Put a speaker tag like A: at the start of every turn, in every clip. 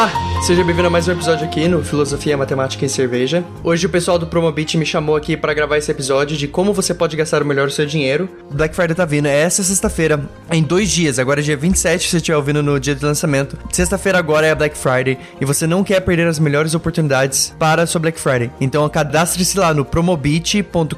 A: Vâng quá seja bem-vindo a mais um episódio aqui no Filosofia, Matemática e Cerveja. Hoje o pessoal do Promobit me chamou aqui para gravar esse episódio de como você pode gastar melhor o seu dinheiro. Black Friday tá vindo, é essa sexta-feira, em dois dias, agora é dia 27, se você estiver ouvindo no dia de lançamento. Sexta-feira agora é a Black Friday e você não quer perder as melhores oportunidades para a sua Black Friday. Então cadastre-se lá no promobit.com.br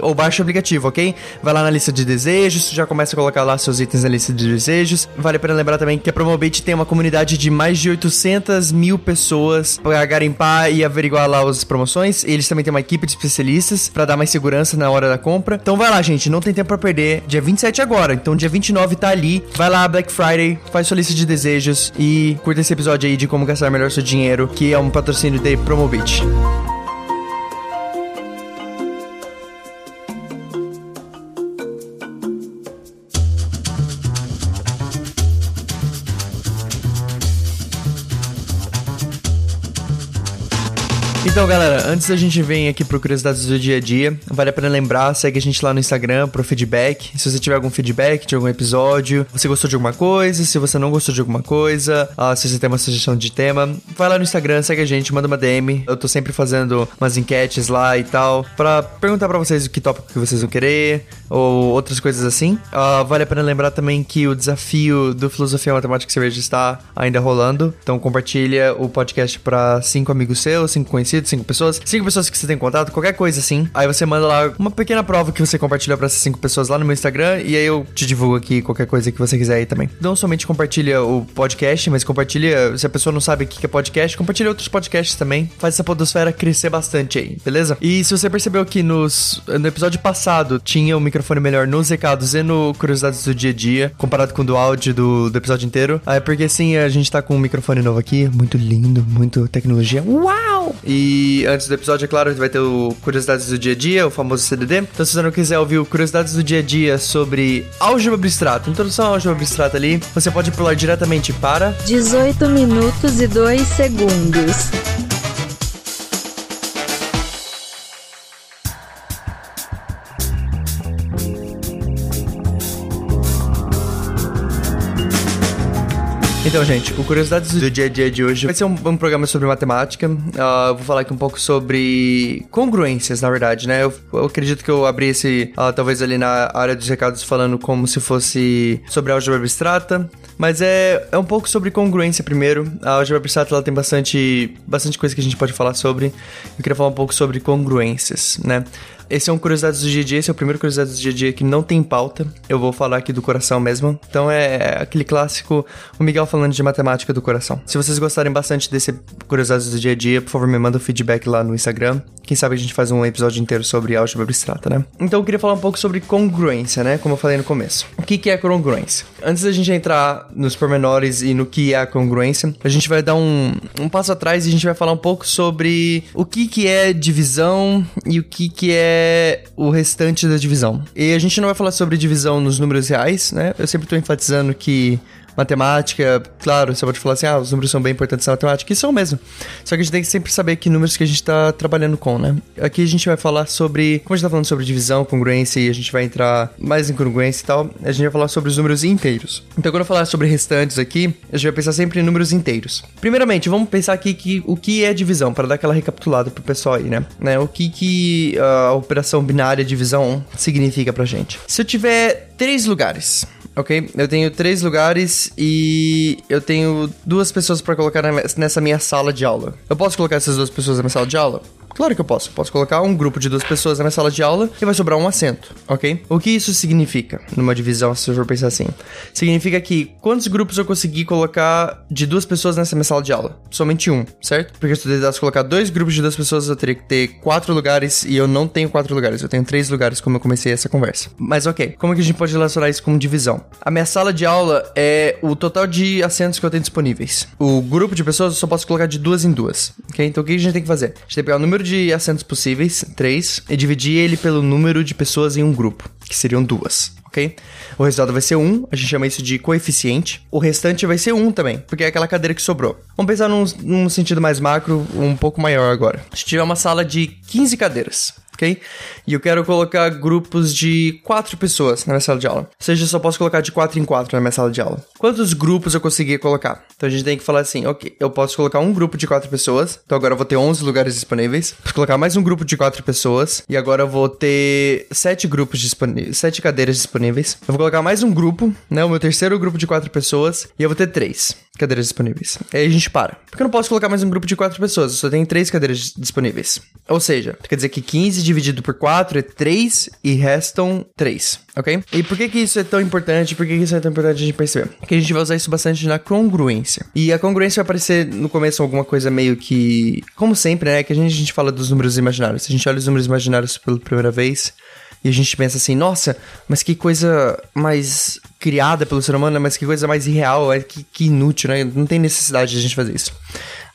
A: ou baixe o aplicativo, ok? Vai lá na lista de desejos, já começa a colocar lá seus itens na lista de desejos. Vale a pena lembrar também que a Promobit tem uma comunidade de mais de 800 mil pessoas para garimpar e averiguar lá as promoções. Eles também têm uma equipe de especialistas para dar mais segurança na hora da compra. Então vai lá, gente, não tem tempo para perder. Dia 27 agora, então dia 29 tá ali. Vai lá, Black Friday, faz sua lista de desejos e curta esse episódio aí de como gastar melhor seu dinheiro, que é um patrocínio da Promobit. Então, galera, antes da gente vir aqui pro Curiosidades do Dia a Dia, vale a pena lembrar, segue a gente lá no Instagram pro feedback. Se você tiver algum feedback de algum episódio, você gostou de alguma coisa, se você não gostou de alguma coisa, uh, se você tem uma sugestão de tema, vai lá no Instagram, segue a gente, manda uma DM. Eu tô sempre fazendo umas enquetes lá e tal, pra perguntar pra vocês o que tópico que vocês vão querer, ou outras coisas assim. Uh, vale a pena lembrar também que o desafio do Filosofia Matemática e Cerveja está ainda rolando, então compartilha o podcast pra cinco amigos seus, cinco conhecidos, pessoas, cinco pessoas que você tem contato, qualquer coisa assim. Aí você manda lá uma pequena prova que você compartilha para essas cinco pessoas lá no meu Instagram e aí eu te divulgo aqui qualquer coisa que você quiser aí também. Não somente compartilha o podcast, mas compartilha, se a pessoa não sabe o que é podcast, compartilha outros podcasts também. Faz essa podosfera crescer bastante aí, beleza? E se você percebeu que nos, no episódio passado tinha o um microfone melhor nos recados e no Curiosidades do Dia a Dia, comparado com o do áudio do, do episódio inteiro, é porque assim a gente tá com um microfone novo aqui, muito lindo, muito tecnologia. Uau! E antes do episódio, é claro, vai ter o Curiosidades do Dia a Dia, o famoso CDD. Então, se você não quiser ouvir o Curiosidades do Dia a Dia sobre álgebra abstrata, introdução à álgebra abstrata ali, você pode pular diretamente para
B: 18 minutos e 2 segundos.
A: Então, gente, o Curiosidades do Dia a Dia de hoje vai ser um, um programa sobre matemática. Uh, vou falar aqui um pouco sobre congruências, na verdade, né? Eu, eu acredito que eu abri esse, uh, talvez ali na área dos recados, falando como se fosse sobre álgebra abstrata. Mas é, é um pouco sobre congruência primeiro. A álgebra abstrata ela tem bastante, bastante coisa que a gente pode falar sobre. Eu queria falar um pouco sobre congruências, né? Esse é um Curiosidades do Dia, esse é o primeiro Curiosidades do Dia que não tem pauta. Eu vou falar aqui do coração mesmo. Então é aquele clássico, o Miguel falando de matemática do coração. Se vocês gostarem bastante desse Curiosidades do Dia a Dia, por favor me manda o um feedback lá no Instagram. Quem sabe a gente faz um episódio inteiro sobre álgebra abstrata, né? Então eu queria falar um pouco sobre congruência, né? Como eu falei no começo. O que, que é congruência? Antes da gente entrar nos pormenores e no que é a congruência, a gente vai dar um, um passo atrás e a gente vai falar um pouco sobre o que, que é divisão e o que, que é o restante da divisão. E a gente não vai falar sobre divisão nos números reais, né? Eu sempre estou enfatizando que matemática, claro, você pode falar assim, ah, os números são bem importantes na matemática, e são mesmo. Só que a gente tem que sempre saber que números que a gente está trabalhando com, né? Aqui a gente vai falar sobre, como a gente tá falando sobre divisão, congruência, e a gente vai entrar mais em congruência e tal, a gente vai falar sobre os números inteiros. Então quando eu falar sobre restantes aqui, a gente vai pensar sempre em números inteiros. Primeiramente, vamos pensar aqui que o que é divisão, para dar aquela recapitulada pro pessoal aí, né? né? O que que a operação binária divisão significa pra gente. Se eu tiver três lugares, ok? Eu tenho três lugares e eu tenho duas pessoas para colocar nessa minha sala de aula. Eu posso colocar essas duas pessoas na minha sala de aula? Claro que eu posso. Posso colocar um grupo de duas pessoas na minha sala de aula e vai sobrar um assento, ok? O que isso significa numa divisão, se eu for pensar assim? Significa que quantos grupos eu consegui colocar de duas pessoas nessa minha sala de aula? Somente um, certo? Porque se eu tentasse colocar dois grupos de duas pessoas, eu teria que ter quatro lugares e eu não tenho quatro lugares, eu tenho três lugares, como eu comecei essa conversa. Mas ok, como que a gente pode relacionar isso com divisão? A minha sala de aula é o total de assentos que eu tenho disponíveis. O grupo de pessoas eu só posso colocar de duas em duas, ok? Então o que a gente tem que fazer? A gente tem que pegar o número de assentos possíveis, três, e dividir ele pelo número de pessoas em um grupo, que seriam duas. ok? O resultado vai ser 1, a gente chama isso de coeficiente. O restante vai ser 1 também, porque é aquela cadeira que sobrou. Vamos pensar num, num sentido mais macro, um pouco maior agora. Se tiver uma sala de 15 cadeiras, ok? E eu quero colocar grupos de quatro pessoas na minha sala de aula. Ou seja, eu só posso colocar de quatro em quatro na minha sala de aula. Quantos grupos eu conseguir colocar? Então a gente tem que falar assim, ok, eu posso colocar um grupo de quatro pessoas, então agora eu vou ter 11 lugares disponíveis. Posso colocar mais um grupo de quatro pessoas, e agora eu vou ter sete grupos disponíveis, sete cadeiras disponíveis. Eu vou colocar mais um grupo, né, o meu terceiro grupo de quatro pessoas, e eu vou ter três cadeiras disponíveis. Aí a gente para. Porque eu não posso colocar mais um grupo de quatro pessoas, eu só tenho três cadeiras disponíveis. Ou seja, quer dizer que 15 dividido por 4 é 3 e restam 3, ok? E por que que isso é tão importante? Por que que isso é tão importante a gente perceber? Porque a gente vai usar isso bastante na congruência. E a congruência vai aparecer no começo alguma coisa meio que... Como sempre, né? Que a gente, a gente fala dos números imaginários. A gente olha os números imaginários pela primeira vez... E a gente pensa assim, nossa, mas que coisa mais criada pelo ser humano, mas que coisa mais irreal, é que, que inútil, né? Não tem necessidade de a gente fazer isso.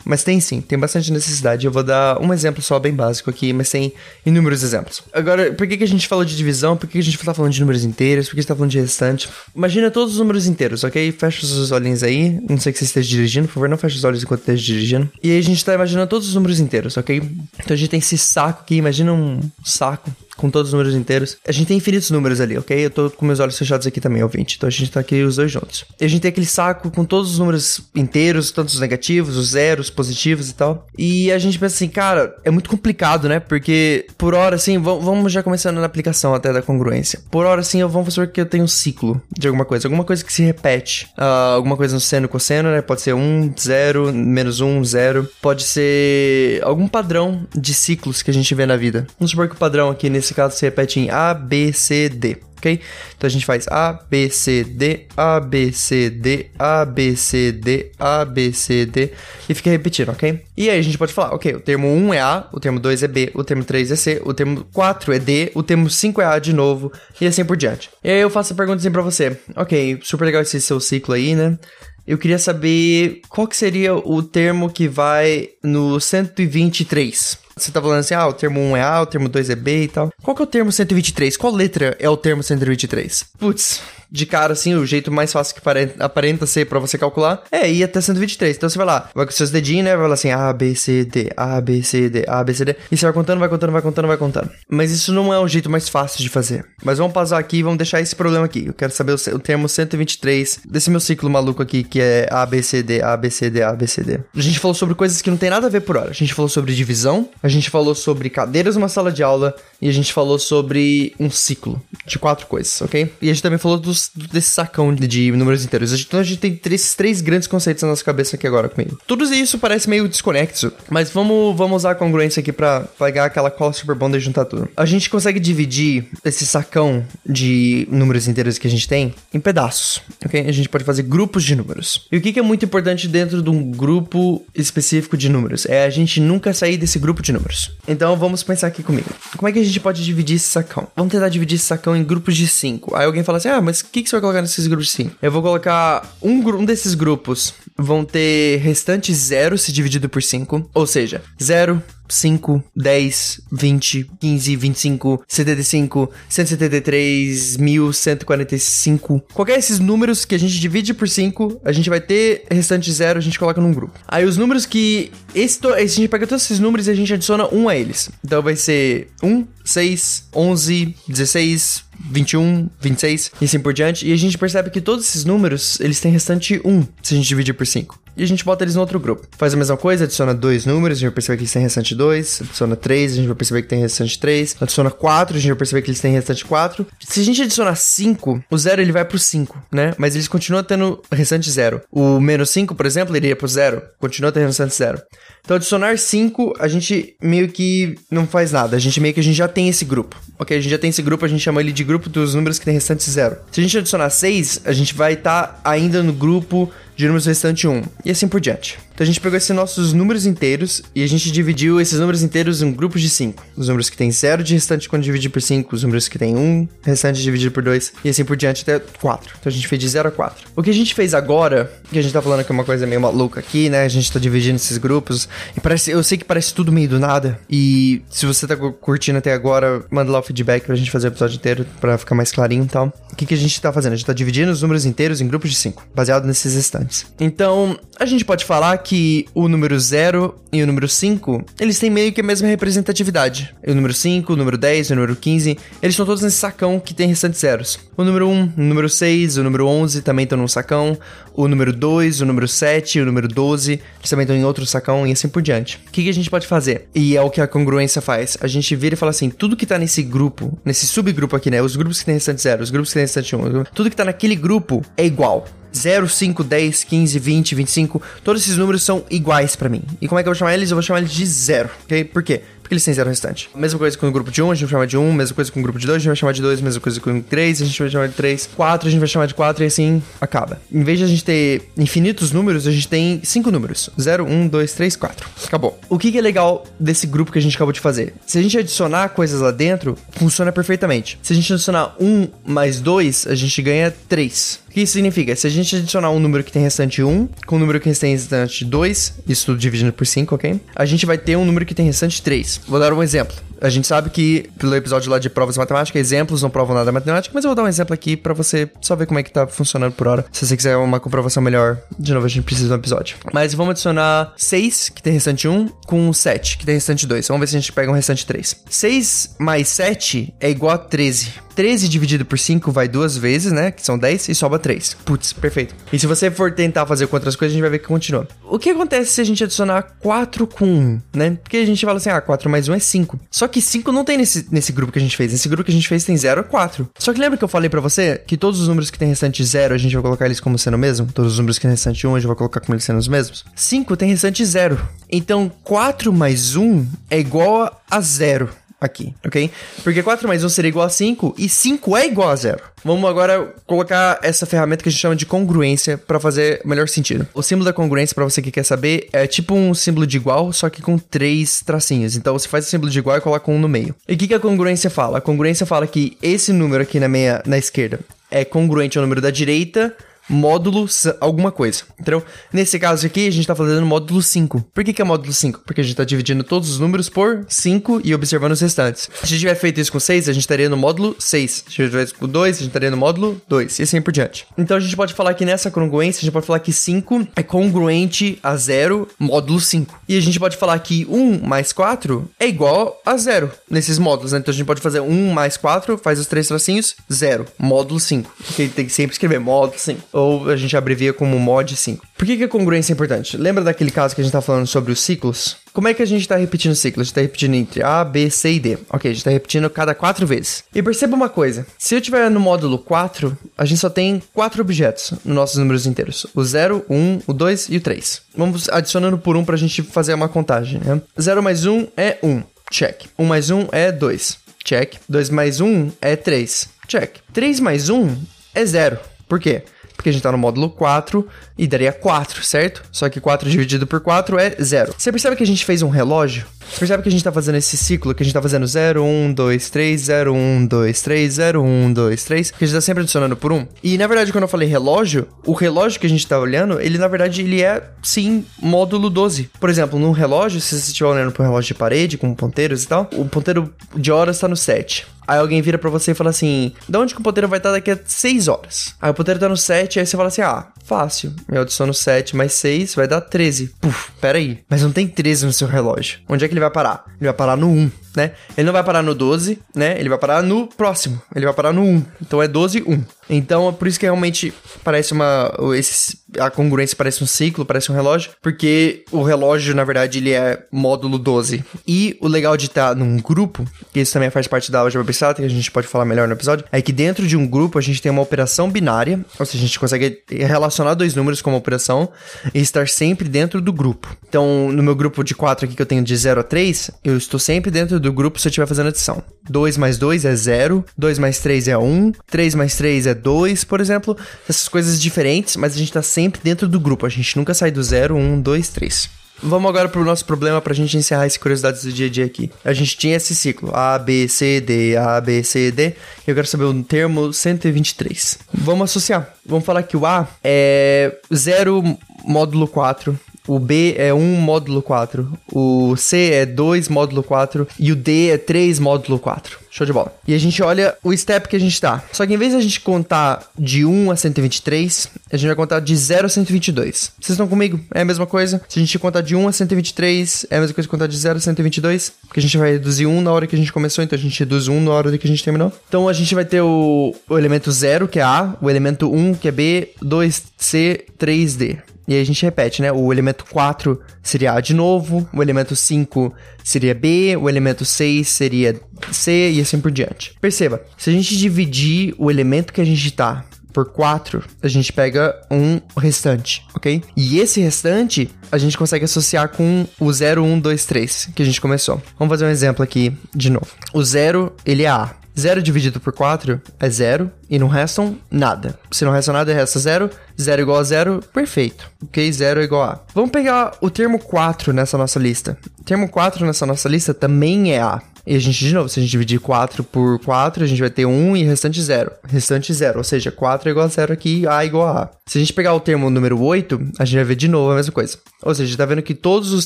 A: Mas tem sim, tem bastante necessidade. Eu vou dar um exemplo só bem básico aqui, mas tem inúmeros exemplos. Agora, por que, que a gente falou de divisão? Por que, que a gente tá falando de números inteiros? Por que a gente tá falando de restante? Imagina todos os números inteiros, ok? Fecha os olhinhos aí. Não sei que você esteja dirigindo, por favor, não feche os olhos enquanto esteja dirigindo. E aí a gente tá imaginando todos os números inteiros, ok? Então a gente tem esse saco aqui, imagina um saco com todos os números inteiros. A gente tem infinitos números ali, ok? Eu tô com meus olhos fechados aqui também, ouvinte. Então a gente tá aqui os dois juntos. E a gente tem aquele saco com todos os números inteiros, tanto os negativos, os zeros, positivos e tal. E a gente pensa assim, cara, é muito complicado, né? Porque por hora, assim, vamos já começando na aplicação até da congruência. Por hora, assim, eu vamos fazer que eu tenho um ciclo de alguma coisa, alguma coisa que se repete. Uh, alguma coisa no seno, cosseno, né? Pode ser 1, 0, menos 1, 0. Pode ser algum padrão de ciclos que a gente vê na vida. Vamos supor que o padrão aqui nesse caso se repete em A, B, C, D. Ok? Então a gente faz A, B, C, D, A, B, C, D, A, B, C, D, A, B, C, D e fica repetindo, ok? E aí a gente pode falar, ok, o termo 1 é A, o termo 2 é B, o termo 3 é C, o termo 4 é D, o termo 5 é A de novo e assim por diante. E aí eu faço a pergunta assim pra você, ok, super legal esse seu ciclo aí, né? Eu queria saber qual que seria o termo que vai no 123. Você tá falando assim, ah, o termo 1 é A, o termo 2 é B e tal. Qual que é o termo 123? Qual letra é o termo 123? Putz, de cara, assim, o jeito mais fácil que aparenta ser para você calcular é ir até 123. Então você vai lá, vai com seus dedinhos, né? Vai lá assim, A, B, C, D, A, B, C, D, A, B, C, D. E você vai contando, vai contando, vai contando, vai contando. Mas isso não é o jeito mais fácil de fazer. Mas vamos passar aqui e vamos deixar esse problema aqui. Eu quero saber o, o termo 123 desse meu ciclo maluco aqui, que é A, B, C, D, A, B, C, D, A, B, C, D. A gente falou sobre coisas que não tem nada a ver por hora. A gente falou sobre divisão, a gente falou sobre cadeiras numa sala de aula e a gente falou sobre um ciclo de quatro coisas, ok? E a gente também falou dos, desse sacão de números inteiros. Então a gente tem três, três grandes conceitos na nossa cabeça aqui agora comigo. Tudo isso parece meio desconexo, mas vamos, vamos usar a congruência aqui pra pegar aquela cola super bond e juntar tudo. A gente consegue dividir esse sacão de números inteiros que a gente tem em pedaços, ok? A gente pode fazer grupos de números. E o que, que é muito importante dentro de um grupo específico de números? É a gente nunca sair desse grupo de números. Então vamos pensar aqui comigo. Como é que a gente pode dividir esse sacão? Vamos tentar dividir esse sacão em grupos de cinco. Aí alguém fala assim: ah, mas que, que você vai colocar nesses grupos sim. Eu vou colocar um, um desses grupos vão ter restante zero se dividido por 5, ou seja, 0, 5, 10, 20, 15, 25, 75, 173, 1145. Qualquer desses números que a gente divide por 5, a gente vai ter restante zero, a gente coloca num grupo. Aí os números que. Esse, a gente pega todos esses números e a gente adiciona um a eles. Então vai ser 1, 6, 11, 16, 21, 26 e assim por diante. E a gente percebe que todos esses números, eles têm restante 1 se a gente dividir por 5 e a gente bota eles no outro grupo. Faz a mesma coisa, adiciona dois números, a gente vai perceber que eles têm restante 2, adiciona 3, a gente vai perceber que tem restante 3, adiciona 4, a gente vai perceber que eles têm restante 4. Se a gente adicionar 5, o 0 ele vai pro 5, né? Mas eles continuam tendo restante 0. O menos 5, por exemplo, iria pro 0, continua tendo restante 0. Então, adicionar 5, a gente meio que não faz nada. A gente meio que a gente já tem esse grupo. Ok? A gente já tem esse grupo, a gente chama ele de grupo dos números que tem restante 0. Se a gente adicionar 6, a gente vai estar tá ainda no grupo de números restante 1, e assim por diante. Então a gente pegou esses nossos números inteiros e a gente dividiu esses números inteiros em grupos de 5. Os números que tem 0 de restante quando dividir por 5, os números que tem 1 restante dividido por 2 e assim por diante até 4. Então a gente fez de 0 a 4. O que a gente fez agora, que a gente tá falando que é uma coisa meio maluca aqui, né? A gente tá dividindo esses grupos e parece, eu sei que parece tudo meio do nada e se você tá curtindo até agora, manda lá o feedback pra gente fazer o episódio inteiro pra ficar mais clarinho e tal. O que, que a gente tá fazendo? A gente tá dividindo os números inteiros em grupos de 5, baseado nesses restantes. Então, a gente pode falar que o número 0 e o número 5, eles têm meio que a mesma representatividade. o número 5, o número 10, o número 15, eles estão todos nesse sacão que tem restantes zeros. O número 1, o número 6, o número 11 também estão num sacão. O número 2, o número 7, o número 12, eles também estão em outro sacão e assim por diante. O que, que a gente pode fazer? E é o que a congruência faz. A gente vira e fala assim, tudo que tá nesse grupo, nesse subgrupo aqui, né? Os grupos que tem restante 0, os grupos que tem restante 1, um, tudo que tá naquele grupo é igual. 0, 5, 10, 15, 20, 25, todos esses números são iguais para mim. E como é que eu vou chamar eles? Eu vou chamar eles de zero, ok? Por quê? Eles têm zero restante. Mesma coisa com o grupo de 1, um, a gente vai chamar de 1, um, mesma coisa com o grupo de 2, a gente vai chamar de 2, mesma coisa com 3, a gente vai chamar de 3, 4, a gente vai chamar de 4 e assim acaba. Em vez de a gente ter infinitos números, a gente tem 5 números. 0, 1, 2, 3, 4. Acabou. O que, que é legal desse grupo que a gente acabou de fazer? Se a gente adicionar coisas lá dentro, funciona perfeitamente. Se a gente adicionar 1 mais 2, a gente ganha 3. O que isso significa? Se a gente adicionar um número que tem restante 1 com um número que tem restante 2, isso tudo dividindo por 5, ok? A gente vai ter um número que tem restante 3. Vou dar um exemplo. A gente sabe que, pelo episódio lá de provas matemáticas, exemplos não provam nada matemática, mas eu vou dar um exemplo aqui para você só ver como é que tá funcionando por hora. Se você quiser uma comprovação melhor, de novo, a gente precisa de um episódio. Mas vamos adicionar 6, que tem restante 1, com 7, que tem restante 2. Vamos ver se a gente pega um restante 3. 6 mais 7 é igual a 13. 13 dividido por 5 vai duas vezes, né? Que são 10 e sobra 3. Putz, perfeito. E se você for tentar fazer com outras coisas, a gente vai ver que continua. O que acontece se a gente adicionar 4 com 1, né? Porque a gente fala assim, ah, 4 mais 1 é 5. Só que 5 não tem nesse, nesse grupo que a gente fez. Nesse grupo que a gente fez tem 0 e 4. Só que lembra que eu falei para você que todos os números que tem restante 0, a gente vai colocar eles como sendo o mesmo? Todos os números que tem restante 1, a gente vai colocar como eles sendo os mesmos? 5 tem restante 0. Então, 4 mais 1 é igual a 0 aqui, ok? Porque 4 mais 1 seria igual a 5 e 5 é igual a 0. Vamos agora colocar essa ferramenta que a gente chama de congruência para fazer melhor sentido. O símbolo da congruência, para você que quer saber, é tipo um símbolo de igual, só que com três tracinhos. Então você faz o símbolo de igual e coloca um no meio. E o que, que a congruência fala? A congruência fala que esse número aqui na, meia, na esquerda é congruente ao número da direita módulo alguma coisa, entendeu? Nesse caso aqui, a gente tá fazendo módulo 5. Por que, que é módulo 5? Porque a gente tá dividindo todos os números por 5 e observando os restantes. Se a gente tiver feito isso com 6, a gente estaria no módulo 6. Se a gente tivesse com 2, a gente estaria no módulo 2, e assim por diante. Então a gente pode falar que nessa congruência, a gente pode falar que 5 é congruente a 0, módulo 5. E a gente pode falar que 1 mais 4 é igual a 0 nesses módulos, né? Então a gente pode fazer 1 mais 4, faz os três tracinhos, 0, módulo 5. Porque tem que sempre escrever módulo 5 ou a gente abrevia como mod 5. Por que, que a congruência é importante? Lembra daquele caso que a gente tá falando sobre os ciclos? Como é que a gente tá repetindo ciclos? A gente tá repetindo entre A, B, C e D. Ok, a gente tá repetindo cada quatro vezes. E perceba uma coisa: se eu tiver no módulo 4, a gente só tem quatro objetos nos nossos números inteiros: o 0, o 1, o 2 e o 3. Vamos adicionando por um pra gente fazer uma contagem, né? 0 mais 1 é 1. Check. 1 mais 1 é 2. Check. 2 mais 1 é 3. Check. 3 mais 1 é 0. Por quê? Porque a gente tá no módulo 4 e daria 4, certo? Só que 4 dividido por 4 é 0. Você percebe que a gente fez um relógio? Você percebe que a gente tá fazendo esse ciclo, que a gente tá fazendo 0, 1, 2, 3, 0, 1, 2, 3, 0, 1, 2, 3, que a gente tá sempre adicionando por 1. E na verdade, quando eu falei relógio, o relógio que a gente tá olhando, ele na verdade ele é sim módulo 12. Por exemplo, num relógio, se você estiver olhando um relógio de parede com ponteiros e tal, o ponteiro de horas tá no 7. Aí alguém vira para você e fala assim: "De onde que o ponteiro vai estar daqui a 6 horas?". Aí o ponteiro tá no 7, aí você fala assim: "Ah, fácil. Eu adiciono 7 mais 6 vai dar 13". Puf, pera aí. Mas não tem 13 no seu relógio. Onde é que ele vai parar? Ele vai parar no 1 né? Ele não vai parar no 12, né? Ele vai parar no próximo. Ele vai parar no 1. Então é 12, 1. Então é por isso que realmente parece uma. Esse, a congruência parece um ciclo, parece um relógio, porque o relógio, na verdade, ele é módulo 12. E o legal de estar num grupo, que isso também faz parte da álgebra abstrata, que a gente pode falar melhor no episódio, é que dentro de um grupo a gente tem uma operação binária, ou seja, a gente consegue relacionar dois números como operação e estar sempre dentro do grupo. Então, no meu grupo de 4 aqui que eu tenho de 0 a 3, eu estou sempre dentro do grupo se eu estiver fazendo adição. 2 mais 2 é 0, 2 mais 3 é 1, 3 mais 3 é 2, por exemplo. Essas coisas diferentes, mas a gente tá sempre dentro do grupo. A gente nunca sai do 0, 1, 2, 3. Vamos agora pro nosso problema pra gente encerrar esse curiosidades do dia a dia aqui. A gente tinha esse ciclo A, B, C, D, A, B, C, D. E eu quero saber o termo 123. Vamos associar. Vamos falar que o A é 0 módulo 4 o B é 1 módulo 4, o C é 2 módulo 4 e o D é 3 módulo 4. Show de bola. E a gente olha o step que a gente tá. Só que em vez de a gente contar de 1 a 123, a gente vai contar de 0 a 122. Vocês estão comigo? É a mesma coisa? Se a gente contar de 1 a 123, é a mesma coisa que contar de 0 a 122? Porque a gente vai reduzir 1 na hora que a gente começou, então a gente reduz 1 na hora que a gente terminou. Então a gente vai ter o, o elemento 0, que é A, o elemento 1, que é B, 2, C, 3, D. E aí a gente repete, né? O elemento 4 seria A de novo, o elemento 5 seria B, o elemento 6 seria C e assim por diante. Perceba, se a gente dividir o elemento que a gente tá por 4, a gente pega um restante, ok? E esse restante a gente consegue associar com o 0, 1, 2, 3 que a gente começou. Vamos fazer um exemplo aqui de novo. O 0, ele é A. 0 dividido por 4 é 0 e não restam nada. Se não resta nada, resta 0. 0 igual a 0, perfeito. Ok? 0 é igual a. Vamos pegar o termo 4 nessa nossa lista. O termo 4 nessa nossa lista também é A. E a gente, de novo, se a gente dividir 4 por 4, a gente vai ter 1 e restante 0. Restante 0, ou seja, 4 é igual a 0 aqui, A é igual a A. Se a gente pegar o termo número 8, a gente vai ver de novo a mesma coisa. Ou seja, tá vendo que todos os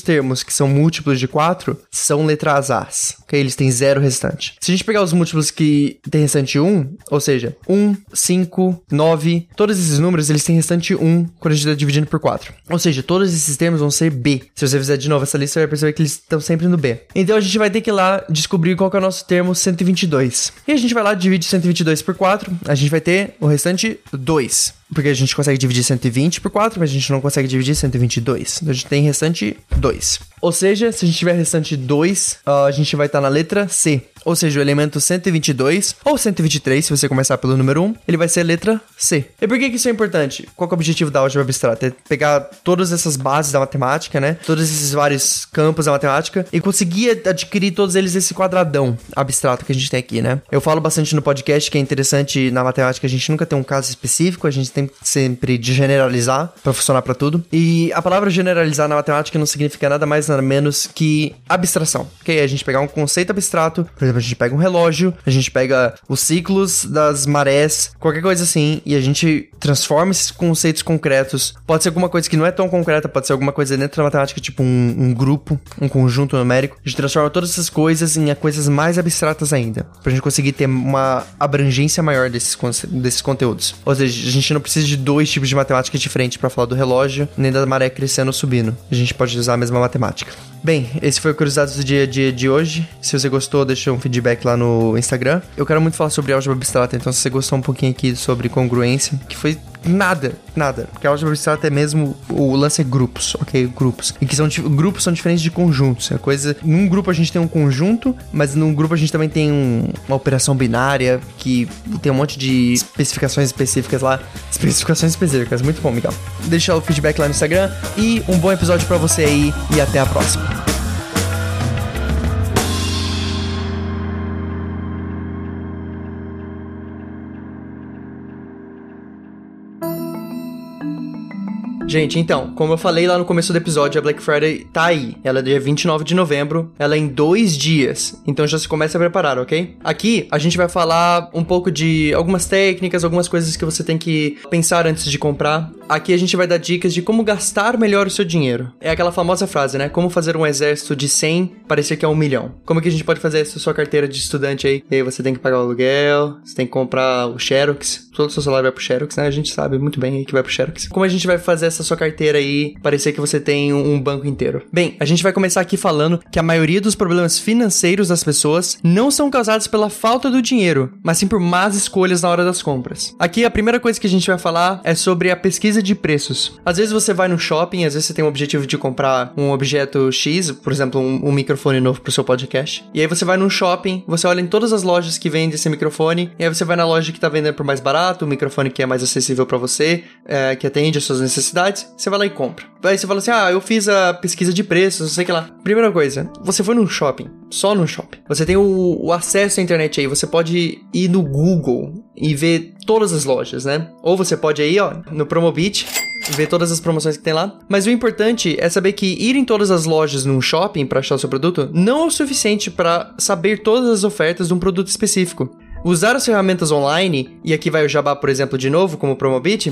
A: termos que são múltiplos de 4 são letras As. Ok? Eles têm 0 restante. Se a gente pegar os múltiplos que tem restante 1, ou seja, 1, 5, 9, todos esses números, eles têm restante 1 quando a gente está dividindo por 4. Ou seja, todos esses termos vão ser B. Se você fizer de novo essa lista, você vai perceber que eles estão sempre no B. Então a gente vai ter que ir lá descobrir qual que é o nosso termo 122. E a gente vai lá, divide 122 por 4, a gente vai ter o restante 2. Porque a gente consegue dividir 120 por 4, mas a gente não consegue dividir 122. Então a gente tem restante 2. Ou seja, se a gente tiver restante 2, uh, a gente vai estar tá na letra C. Ou seja, o elemento 122 ou 123, se você começar pelo número 1, ele vai ser a letra C. E por que, que isso é importante? Qual é o objetivo da álgebra abstrata? É pegar todas essas bases da matemática, né? Todos esses vários campos da matemática e conseguir adquirir todos eles nesse quadradão abstrato que a gente tem aqui, né? Eu falo bastante no podcast que é interessante na matemática a gente nunca tem um caso específico, a gente tem sempre de generalizar para funcionar para tudo. E a palavra generalizar na matemática não significa nada mais nada menos que abstração. Ok? A gente pegar um conceito abstrato, por exemplo, a gente pega um relógio, a gente pega os ciclos das marés, qualquer coisa assim, e a gente transforma esses conceitos concretos. Pode ser alguma coisa que não é tão concreta, pode ser alguma coisa dentro da matemática, tipo um, um grupo, um conjunto numérico. A gente transforma todas essas coisas em coisas mais abstratas ainda, pra gente conseguir ter uma abrangência maior desses, desses conteúdos. Ou seja, a gente não precisa de dois tipos de matemática diferentes para falar do relógio, nem da maré crescendo ou subindo. A gente pode usar a mesma matemática. Bem, esse foi o Curiosidades do Dia a Dia de hoje. Se você gostou, deixa um feedback lá no Instagram. Eu quero muito falar sobre álgebra abstrata, então se você gostou um pouquinho aqui sobre congruência, que foi nada, nada. Porque a álgebra abstrata é mesmo o lance é grupos, ok? Grupos. E que são grupos são diferentes de conjuntos. É coisa. Num grupo a gente tem um conjunto, mas num grupo a gente também tem um, uma operação binária que tem um monte de especificações específicas lá. Especificações específicas. Muito bom, Miguel. Deixa o feedback lá no Instagram e um bom episódio para você aí e até a próxima. Gente, então, como eu falei lá no começo do episódio, a Black Friday tá aí. Ela é dia 29 de novembro, ela é em dois dias. Então já se começa a preparar, ok? Aqui a gente vai falar um pouco de algumas técnicas, algumas coisas que você tem que pensar antes de comprar. Aqui a gente vai dar dicas de como gastar melhor o seu dinheiro. É aquela famosa frase, né? Como fazer um exército de 100 parecer que é um milhão. Como que a gente pode fazer isso sua carteira de estudante aí? E aí você tem que pagar o aluguel, você tem que comprar o Xerox. Todo o seu salário vai pro Xerox, né? A gente sabe muito bem que vai pro Xerox. Como a gente vai fazer essa sua carteira aí parecer que você tem um banco inteiro? Bem, a gente vai começar aqui falando que a maioria dos problemas financeiros das pessoas não são causados pela falta do dinheiro, mas sim por más escolhas na hora das compras. Aqui a primeira coisa que a gente vai falar é sobre a pesquisa de preços. Às vezes você vai no shopping, às vezes você tem o objetivo de comprar um objeto X, por exemplo, um, um microfone novo pro seu podcast. E aí você vai no shopping, você olha em todas as lojas que vendem esse microfone, e aí você vai na loja que tá vendendo por mais barato, o microfone que é mais acessível para você, é, que atende às suas necessidades, você vai lá e compra. Aí você fala assim: ah, eu fiz a pesquisa de preços, não sei o que lá. Primeira coisa, você foi num shopping, só num shopping. Você tem o, o acesso à internet aí, você pode ir no Google e ver todas as lojas, né? Ou você pode aí, ó, no Promobit, ver todas as promoções que tem lá. Mas o importante é saber que ir em todas as lojas num shopping para achar o seu produto não é o suficiente para saber todas as ofertas de um produto específico. Usar as ferramentas online, e aqui vai o Jabá, por exemplo, de novo, como o Promobit,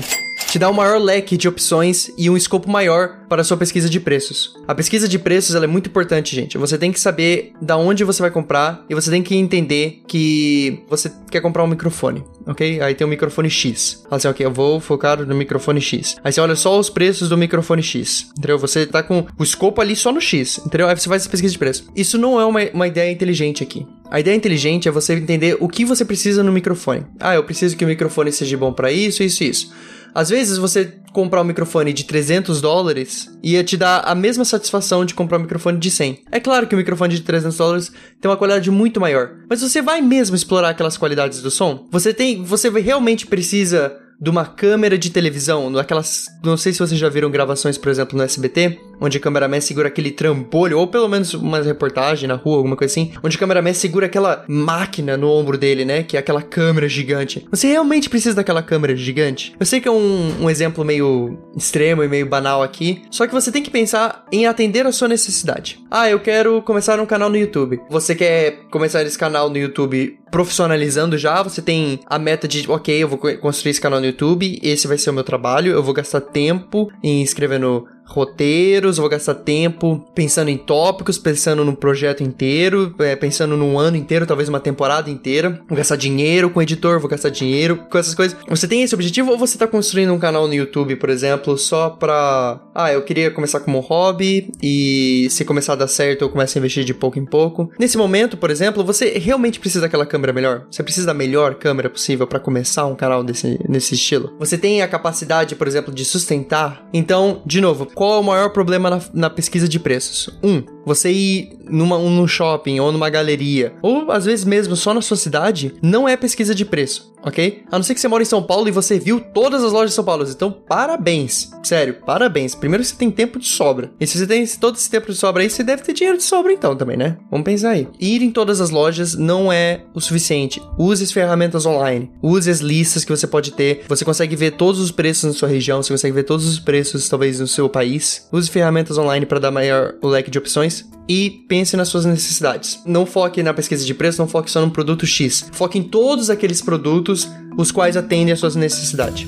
A: te dá um maior leque de opções e um escopo maior para a sua pesquisa de preços. A pesquisa de preços é muito importante, gente. Você tem que saber da onde você vai comprar e você tem que entender que você quer comprar um microfone, ok? Aí tem um microfone X. Fala assim, ok, eu vou focar no microfone X. Aí você olha só os preços do microfone X, entendeu? Você tá com o escopo ali só no X, entendeu? Aí você faz essa pesquisa de preço. Isso não é uma, uma ideia inteligente aqui. A ideia inteligente é você entender o que você precisa no microfone. Ah, eu preciso que o microfone seja bom para isso, isso, isso. Às vezes você comprar um microfone de 300 dólares ia te dar a mesma satisfação de comprar um microfone de 100. É claro que o microfone de 300 dólares tem uma qualidade muito maior, mas você vai mesmo explorar aquelas qualidades do som? Você tem, você realmente precisa de uma câmera de televisão, daquelas, não sei se vocês já viram gravações, por exemplo, no SBT, onde o cameraman segura aquele trambolho, ou pelo menos uma reportagem na rua, alguma coisa assim, onde o cameraman segura aquela máquina no ombro dele, né? Que é aquela câmera gigante. Você realmente precisa daquela câmera gigante? Eu sei que é um, um exemplo meio extremo e meio banal aqui, só que você tem que pensar em atender a sua necessidade. Ah, eu quero começar um canal no YouTube. Você quer começar esse canal no YouTube profissionalizando já, você tem a meta de, ok, eu vou construir esse canal no YouTube, esse vai ser o meu trabalho, eu vou gastar tempo em escrevendo roteiros, vou gastar tempo pensando em tópicos, pensando no projeto inteiro, é, pensando num ano inteiro, talvez uma temporada inteira. Vou gastar dinheiro com o editor, vou gastar dinheiro com essas coisas. Você tem esse objetivo ou você tá construindo um canal no YouTube, por exemplo, só pra. Ah, eu queria começar como hobby e se começar a dar certo eu começo a investir de pouco em pouco. Nesse momento, por exemplo, você realmente precisa daquela câmera melhor? Você precisa da melhor câmera possível para começar um canal desse, nesse estilo? Você tem a capacidade, por exemplo, de sustentar? Então, de novo, qual é o maior problema na, na pesquisa de preços? Um, você ir numa, um, num shopping ou numa galeria, ou às vezes mesmo só na sua cidade, não é pesquisa de preço, ok? A não ser que você mora em São Paulo e você viu todas as lojas de São Paulo. Então, parabéns. Sério, parabéns. Primeiro você tem tempo de sobra. E se você tem todo esse tempo de sobra aí, você deve ter dinheiro de sobra então também, né? Vamos pensar aí. Ir em todas as lojas não é o suficiente. Use as ferramentas online. Use as listas que você pode ter. Você consegue ver todos os preços na sua região, você consegue ver todos os preços talvez no seu país. Use ferramentas online para dar maior o leque de opções e pense nas suas necessidades. Não foque na pesquisa de preço, não foque só no produto X. Foque em todos aqueles produtos os quais atendem às suas necessidades.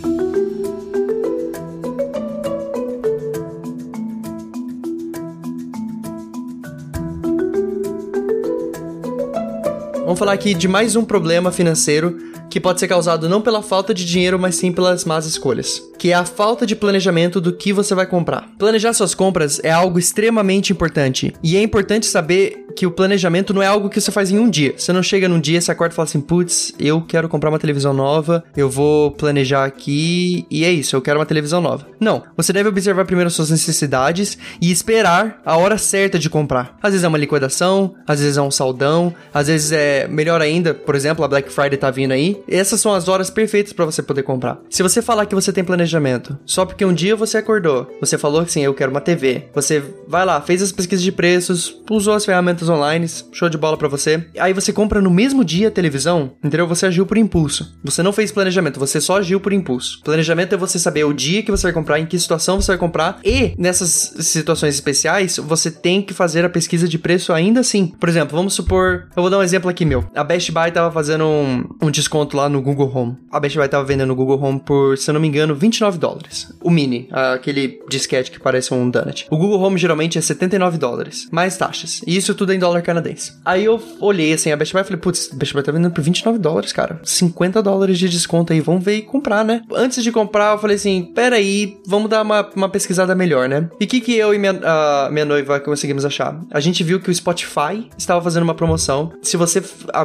A: Vamos falar aqui de mais um problema financeiro que pode ser causado não pela falta de dinheiro, mas sim pelas más escolhas, que é a falta de planejamento do que você vai comprar. Planejar suas compras é algo extremamente importante, e é importante saber que o planejamento não é algo que você faz em um dia. Você não chega num dia, você acorda e fala assim: putz, eu quero comprar uma televisão nova, eu vou planejar aqui e é isso, eu quero uma televisão nova. Não. Você deve observar primeiro as suas necessidades e esperar a hora certa de comprar. Às vezes é uma liquidação, às vezes é um saldão, às vezes é melhor ainda, por exemplo, a Black Friday tá vindo aí. Essas são as horas perfeitas para você poder comprar. Se você falar que você tem planejamento, só porque um dia você acordou, você falou assim: eu quero uma TV. Você vai lá, fez as pesquisas de preços, usou as ferramentas online, show de bola para você. Aí você compra no mesmo dia a televisão, entendeu? Você agiu por impulso. Você não fez planejamento, você só agiu por impulso. Planejamento é você saber o dia que você vai comprar, em que situação você vai comprar e nessas situações especiais, você tem que fazer a pesquisa de preço ainda assim. Por exemplo, vamos supor, eu vou dar um exemplo aqui meu. A Best Buy tava fazendo um, um desconto lá no Google Home. A Best Buy tava vendendo no Google Home por, se eu não me engano, 29 dólares. O mini, aquele disquete que parece um donut. O Google Home geralmente é 79 dólares, mais taxas. E isso tudo é em dólar canadense. Aí eu olhei assim a Best Buy e falei, putz, Best Buy tá vendendo por 29 dólares, cara. 50 dólares de desconto aí, vamos ver e comprar, né? Antes de comprar, eu falei assim, pera aí, vamos dar uma, uma pesquisada melhor, né? E o que que eu e minha, uh, minha noiva conseguimos achar? A gente viu que o Spotify estava fazendo uma promoção. Se você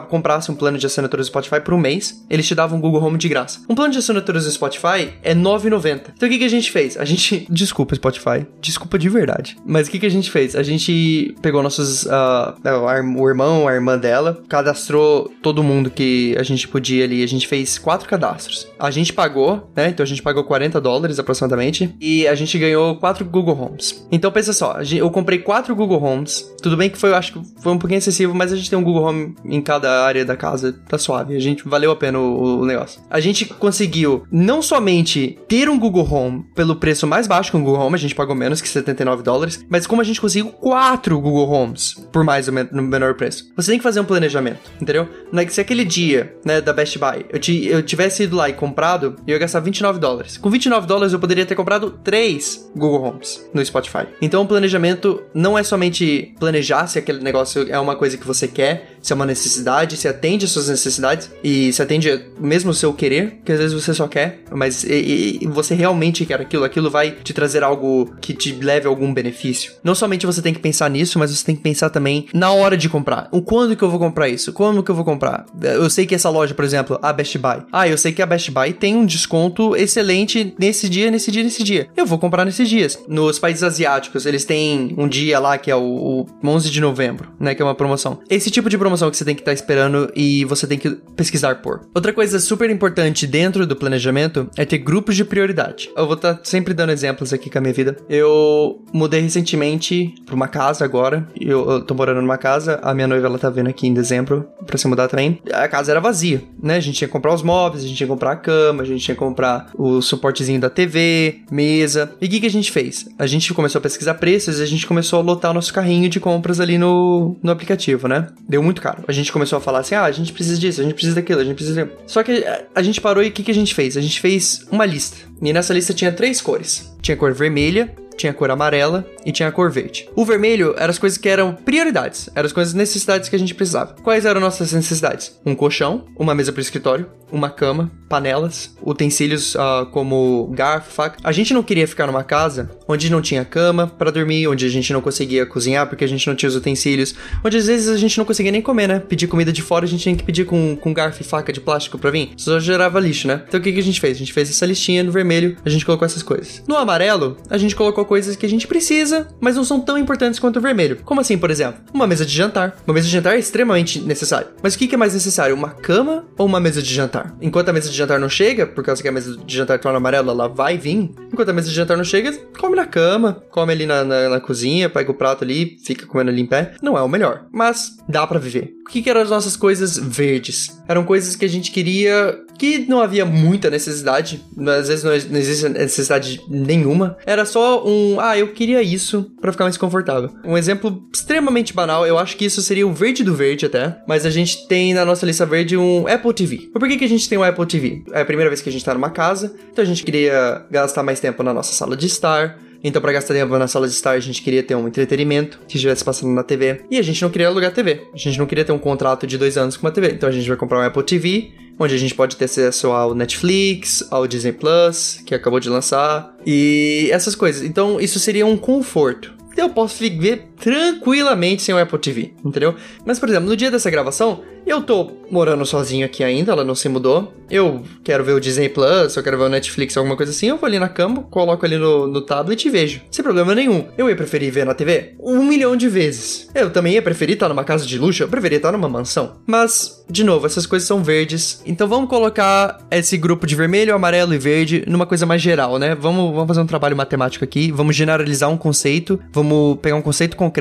A: comprasse um plano de assinatura do Spotify por um mês, eles te davam um Google Home de graça. Um plano de assinaturas do Spotify é 9,90. Então o que que a gente fez? A gente... Desculpa, Spotify. Desculpa de verdade. Mas o que que a gente fez? A gente pegou nossos... Uh, o irmão, a irmã dela, cadastrou todo mundo que a gente podia ali. A gente fez quatro cadastros. A gente pagou, né? Então a gente pagou 40 dólares aproximadamente. E a gente ganhou quatro Google Homes. Então pensa só, eu comprei quatro Google Homes. Tudo bem que foi, eu acho que foi um pouquinho excessivo, mas a gente tem um Google Home em cada área da casa. Tá suave. A gente valeu a pena o, o negócio. A gente conseguiu não somente ter um Google Home pelo preço mais baixo que um Google Home, a gente pagou menos que 79 dólares, mas como a gente conseguiu quatro Google Homes por por mais no menor preço. Você tem que fazer um planejamento, entendeu? Se aquele dia, né, da Best Buy, eu, te, eu tivesse ido lá e comprado, eu ia gastar 29 dólares. Com 29 dólares eu poderia ter comprado três Google Homes no Spotify. Então o planejamento não é somente planejar se aquele negócio é uma coisa que você quer, se é uma necessidade, se atende às suas necessidades e se atende mesmo o seu querer, que às vezes você só quer, mas e, e você realmente quer aquilo, aquilo vai te trazer algo que te leve algum benefício. Não somente você tem que pensar nisso, mas você tem que pensar também na hora de comprar. O quando que eu vou comprar isso? Como que eu vou comprar? Eu sei que essa loja, por exemplo, a Best Buy. Ah, eu sei que a Best Buy tem um desconto excelente nesse dia, nesse dia, nesse dia. Eu vou comprar nesses dias. Nos países asiáticos, eles têm um dia lá que é o, o 11 de novembro, né, que é uma promoção. Esse tipo de promoção que você tem que estar tá esperando e você tem que pesquisar por. Outra coisa super importante dentro do planejamento é ter grupos de prioridade. Eu vou estar tá sempre dando exemplos aqui com a minha vida. Eu mudei recentemente pra uma casa agora. Eu, eu tô morando numa casa, a minha noiva ela tá vindo aqui em dezembro pra se mudar também. A casa era vazia, né? A gente tinha que comprar os móveis, a gente tinha que comprar a cama, a gente tinha que comprar o suportezinho da TV, mesa. E o que, que a gente fez? A gente começou a pesquisar preços e a gente começou a lotar o nosso carrinho de compras ali no, no aplicativo, né? Deu muito caro. A gente começou a falar assim: ah, a gente precisa disso, a gente precisa daquilo, a gente precisa. Só que a, a gente parou e o que, que a gente fez? A gente fez uma lista. E nessa lista tinha três cores. Tinha cor vermelha, tinha a cor amarela e tinha a cor verde. O vermelho eram as coisas que eram prioridades, eram as coisas necessidades que a gente precisava. Quais eram nossas necessidades? Um colchão, uma mesa para escritório, uma cama, panelas, utensílios uh, como garfo, faca. A gente não queria ficar numa casa onde não tinha cama para dormir, onde a gente não conseguia cozinhar porque a gente não tinha os utensílios, onde às vezes a gente não conseguia nem comer, né? Pedir comida de fora, a gente tinha que pedir com, com garfo e faca de plástico para vir. Isso só gerava lixo, né? Então o que, que a gente fez? A gente fez essa listinha no vermelho, a gente colocou essas coisas. No amarelo, a gente colocou coisas que a gente precisa, mas não são tão importantes quanto o vermelho. Como assim, por exemplo? Uma mesa de jantar. Uma mesa de jantar é extremamente necessário. Mas o que, é mais necessário? Uma cama ou uma mesa de jantar? Enquanto a mesa de jantar não chega, por causa que a mesa de jantar torna amarela, ela vai vir. Enquanto a mesa de jantar não chega, come na cama, come ali na, na, na cozinha, pega o prato ali, fica comendo ali em pé. Não é o melhor, mas dá para viver. O que, que eram as nossas coisas verdes? Eram coisas que a gente queria que não havia muita necessidade, às vezes não existe necessidade nenhuma. Era só um, ah, eu queria isso para ficar mais confortável. Um exemplo extremamente banal, eu acho que isso seria o verde do verde até, mas a gente tem na nossa lista verde um Apple TV. Por que, que a gente tem um Apple TV? É a primeira vez que a gente tá numa casa, então a gente queria gastar mais tempo na nossa sala de estar, então, para gastar tempo na sala de estar, a gente queria ter um entretenimento que estivesse passando na TV. E a gente não queria alugar TV. A gente não queria ter um contrato de dois anos com uma TV. Então, a gente vai comprar um Apple TV, onde a gente pode ter acesso ao Netflix, ao Disney Plus, que acabou de lançar, e essas coisas. Então, isso seria um conforto. Eu posso viver tranquilamente sem o Apple TV, entendeu? Mas, por exemplo, no dia dessa gravação, eu tô morando sozinho aqui ainda, ela não se mudou. Eu quero ver o Disney Plus, eu quero ver o Netflix, alguma coisa assim. Eu vou ali na cama, coloco ali no, no tablet e vejo. Sem problema nenhum. Eu ia preferir ver na TV um milhão de vezes. Eu também ia preferir estar numa casa de luxo, eu preferia estar numa mansão. Mas, de novo, essas coisas são verdes. Então vamos colocar esse grupo de vermelho, amarelo e verde numa coisa mais geral, né? Vamos, vamos fazer um trabalho matemático aqui, vamos generalizar um conceito, vamos pegar um conceito concreto,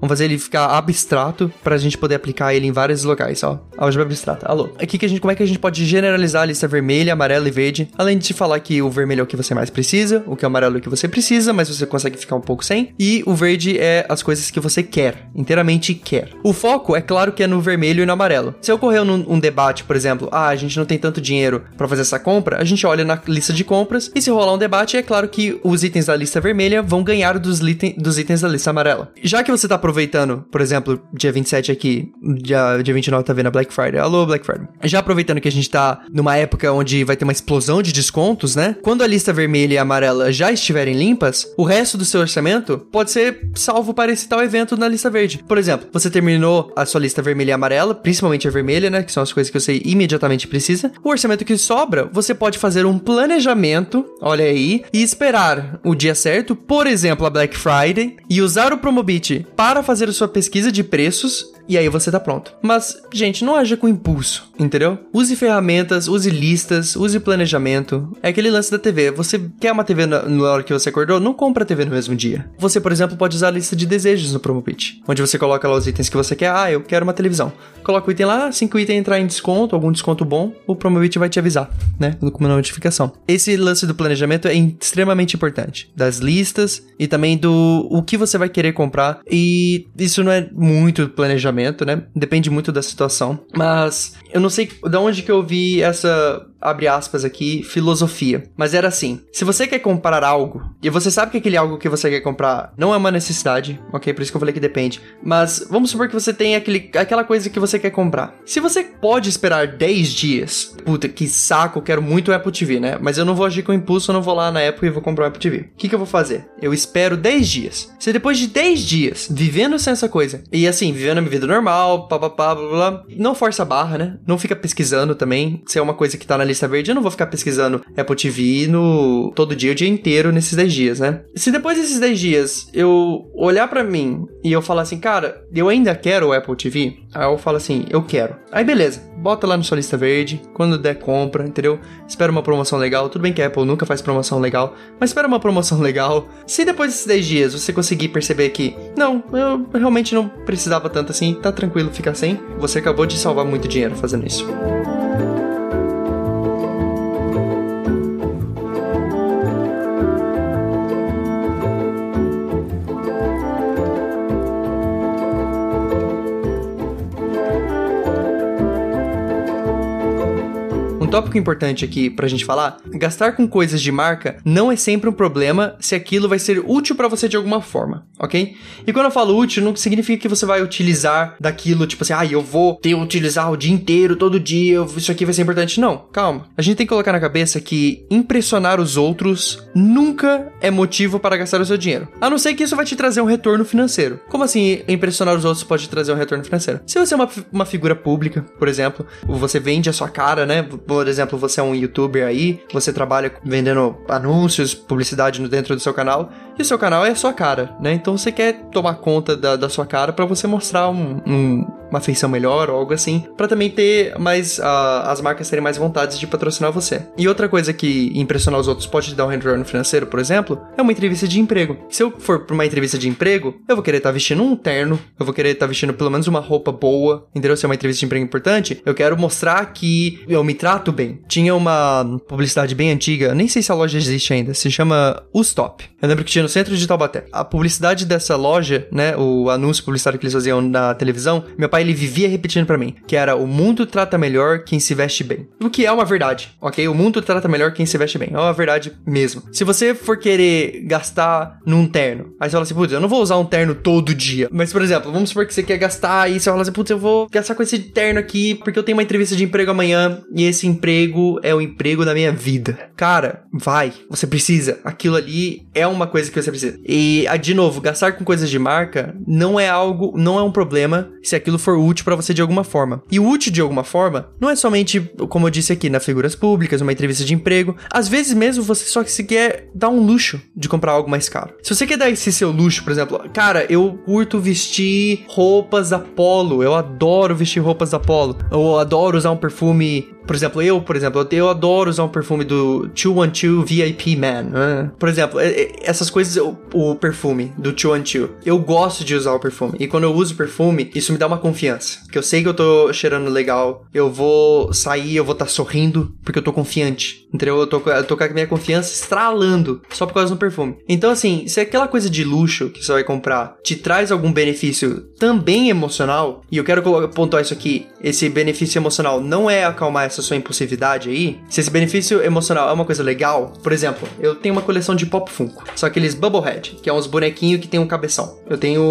A: vamos fazer ele ficar abstrato pra gente poder aplicar ele em vários locais ó. Álgebra abstrata. Alô. Aqui que a gente, como é que a gente pode generalizar a lista vermelha, amarela e verde? Além de te falar que o vermelho é o que você mais precisa, o que é o amarelo é o que você precisa, mas você consegue ficar um pouco sem. E o verde é as coisas que você quer, inteiramente quer. O foco, é claro que é no vermelho e no amarelo. Se ocorreu num um debate, por exemplo, ah, a gente não tem tanto dinheiro para fazer essa compra, a gente olha na lista de compras e se rolar um debate, é claro que os itens da lista vermelha vão ganhar dos, dos itens da lista amarela. Já que você tá aproveitando, por exemplo, dia 27 aqui, dia, dia 29 tá vendo a Black Friday. Alô, Black Friday. Já aproveitando que a gente tá numa época onde vai ter uma explosão de descontos, né? Quando a lista vermelha e amarela já estiverem limpas, o resto do seu orçamento pode ser salvo para esse tal evento na lista verde. Por exemplo, você terminou a sua lista vermelha e amarela, principalmente a vermelha, né? Que são as coisas que você imediatamente precisa. O orçamento que sobra, você pode fazer um planejamento, olha aí, e esperar o dia certo, por exemplo, a Black Friday, e usar o Promobit para fazer sua pesquisa de preços e aí você tá pronto. Mas, gente, não haja com impulso, entendeu? Use ferramentas, use listas, use planejamento. É aquele lance da TV. Você quer uma TV na, na hora que você acordou? Não compra a TV no mesmo dia. Você, por exemplo, pode usar a lista de desejos no Promopit, onde você coloca lá os itens que você quer. Ah, eu quero uma televisão. Coloca o item lá, assim que o item entrar em desconto, algum desconto bom, o Promobit vai te avisar, né? Com uma notificação. Esse lance do planejamento é extremamente importante. Das listas e também do o que você vai querer comprar. E isso não é muito planejamento, né? Depende muito da situação. Mas eu não sei de onde que eu vi essa abre aspas aqui, filosofia. Mas era assim: se você quer comprar algo e você sabe que aquele algo que você quer comprar não é uma necessidade, ok? Por isso que eu falei que depende. Mas vamos supor que você tem aquele, aquela coisa que você quer comprar. Se você pode esperar 10 dias, puta, que saco, quero muito o Apple TV, né? Mas eu não vou agir com impulso, eu não vou lá na Apple e vou comprar o Apple TV. O que, que eu vou fazer? Eu espero 10 dias. Se depois de 10 dias, vivendo sem essa coisa, e assim, vivendo a minha vida normal, papapá, blá, blá, não força a barra, né? Não fica pesquisando também. Se é uma coisa que tá na lista verde, eu não vou ficar pesquisando Apple TV no todo dia, o dia inteiro, nesses 10 dias, né? Se depois desses 10 dias eu olhar para mim e eu falar assim, cara, eu ainda quero o Apple TV, aí eu falo assim, eu quero. Aí beleza, bota lá na sua lista verde, quando der compra, entendeu? Espera uma promoção legal. Tudo bem que a Apple nunca faz promoção legal, mas espera uma promoção legal. Se depois desses 10 dias você conseguir perceber que, não, eu realmente não precisava tanto assim, tá tranquilo ficar sem, você acabou de salvar muito dinheiro fazendo isso. Tópico importante aqui pra gente falar: gastar com coisas de marca não é sempre um problema se aquilo vai ser útil para você de alguma forma, ok? E quando eu falo útil, não significa que você vai utilizar daquilo, tipo assim, ah, eu vou ter utilizar o dia inteiro, todo dia, isso aqui vai ser importante. Não, calma. A gente tem que colocar na cabeça que impressionar os outros nunca é motivo para gastar o seu dinheiro. A não ser que isso vai te trazer um retorno financeiro. Como assim impressionar os outros pode trazer um retorno financeiro? Se você é uma, uma figura pública, por exemplo, você vende a sua cara, né? Por exemplo, você é um youtuber aí, você trabalha vendendo anúncios, publicidade dentro do seu canal, e o seu canal é a sua cara, né? Então você quer tomar conta da, da sua cara para você mostrar um, um, uma feição melhor ou algo assim, para também ter mais uh, as marcas terem mais vontade de patrocinar você. E outra coisa que impressionar os outros pode te dar um retorno financeiro, por exemplo, é uma entrevista de emprego. Se eu for para uma entrevista de emprego, eu vou querer estar tá vestindo um terno, eu vou querer estar tá vestindo pelo menos uma roupa boa, entendeu? Se é uma entrevista de emprego importante, eu quero mostrar que eu me trato bem. Tinha uma publicidade bem antiga, nem sei se a loja existe ainda, se chama Ustop. Eu lembro que tinha no centro de Taubaté. A publicidade dessa loja, né, o anúncio publicitário que eles faziam na televisão, meu pai ele vivia repetindo para mim, que era o mundo trata melhor quem se veste bem. O que é uma verdade, ok? O mundo trata melhor quem se veste bem. É uma verdade mesmo. Se você for querer gastar num terno, aí você fala assim, putz, eu não vou usar um terno todo dia. Mas, por exemplo, vamos supor que você quer gastar e você fala assim, putz, eu vou gastar com esse terno aqui porque eu tenho uma entrevista de emprego amanhã e esse emprego é o emprego da minha vida. Cara, vai. Você precisa. Aquilo ali é uma coisa que você precisa. E, de novo, gastar com coisas de marca não é algo, não é um problema se aquilo for útil para você de alguma forma. E útil de alguma forma não é somente, como eu disse aqui, na figuras públicas, uma entrevista de emprego. Às vezes mesmo você só se quer dar um luxo de comprar algo mais caro. Se você quer dar esse seu luxo, por exemplo, cara, eu curto vestir roupas da Polo, eu adoro vestir roupas da Polo. Eu adoro usar um perfume por exemplo, eu, por exemplo, eu adoro usar um perfume do 212 VIP Man. Né? Por exemplo, essas coisas, o, o perfume do 212, eu gosto de usar o perfume. E quando eu uso o perfume, isso me dá uma confiança. Que eu sei que eu tô cheirando legal, eu vou sair, eu vou estar tá sorrindo, porque eu tô confiante. Entendeu? Eu tô, eu tô com a minha confiança estralando só por causa do perfume. Então, assim, se aquela coisa de luxo que você vai comprar te traz algum benefício também emocional, e eu quero pontuar isso aqui, esse benefício emocional não é acalmar sua impulsividade aí, se esse benefício emocional é uma coisa legal, por exemplo, eu tenho uma coleção de Pop Funko, são aqueles Bubblehead, que é uns bonequinhos que tem um cabeção. Eu tenho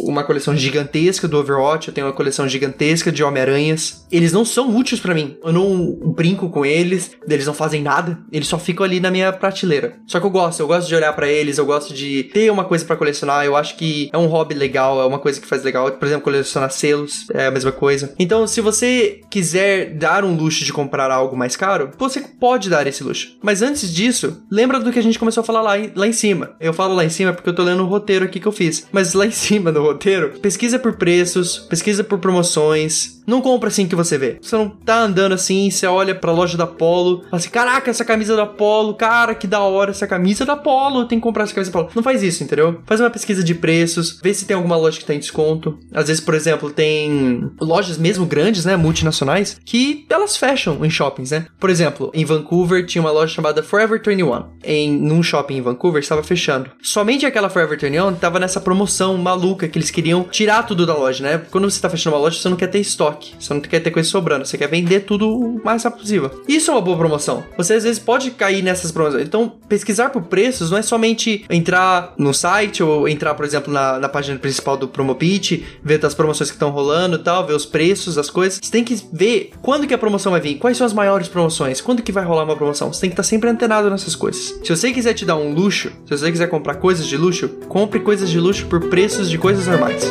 A: uma coleção gigantesca do Overwatch, eu tenho uma coleção gigantesca de Homem-Aranhas. Eles não são úteis para mim. Eu não brinco com eles, eles não fazem nada, eles só ficam ali na minha prateleira. Só que eu gosto, eu gosto de olhar para eles, eu gosto de ter uma coisa para colecionar, eu acho que é um hobby legal, é uma coisa que faz legal. Por exemplo, colecionar selos, é a mesma coisa. Então, se você quiser dar um luxo de comprar algo mais caro, você pode dar esse luxo. Mas antes disso, lembra do que a gente começou a falar lá, lá em cima. Eu falo lá em cima porque eu tô lendo o roteiro aqui que eu fiz. Mas lá em cima do roteiro, pesquisa por preços, pesquisa por promoções, não compra assim que você vê. Você não tá andando assim, você olha pra loja da Polo, fala assim: caraca, essa camisa da Polo, cara, que da hora essa camisa da Polo, tem que comprar essa camisa da Polo. Não faz isso, entendeu? Faz uma pesquisa de preços, vê se tem alguma loja que tá em desconto. Às vezes, por exemplo, tem lojas mesmo grandes, né, multinacionais, que elas fecham em shoppings, né? Por exemplo, em Vancouver tinha uma loja chamada Forever 21. Em num shopping em Vancouver estava fechando. Somente aquela Forever 21 tava nessa promoção maluca que eles queriam tirar tudo da loja, né? Quando você tá fechando uma loja, você não quer ter estoque estoque. Você não quer ter coisa sobrando, você quer vender tudo o mais rápido possível. Isso é uma boa promoção. Você às vezes pode cair nessas promoções. Então, pesquisar por preços não é somente entrar no site ou entrar, por exemplo, na, na página principal do Promobit, ver as promoções que estão rolando e tal, ver os preços, as coisas. Você tem que ver quando que a promoção vai vir, quais são as maiores promoções, quando que vai rolar uma promoção. Você tem que estar sempre antenado nessas coisas. Se você quiser te dar um luxo, se você quiser comprar coisas de luxo, compre coisas de luxo por preços de coisas normais.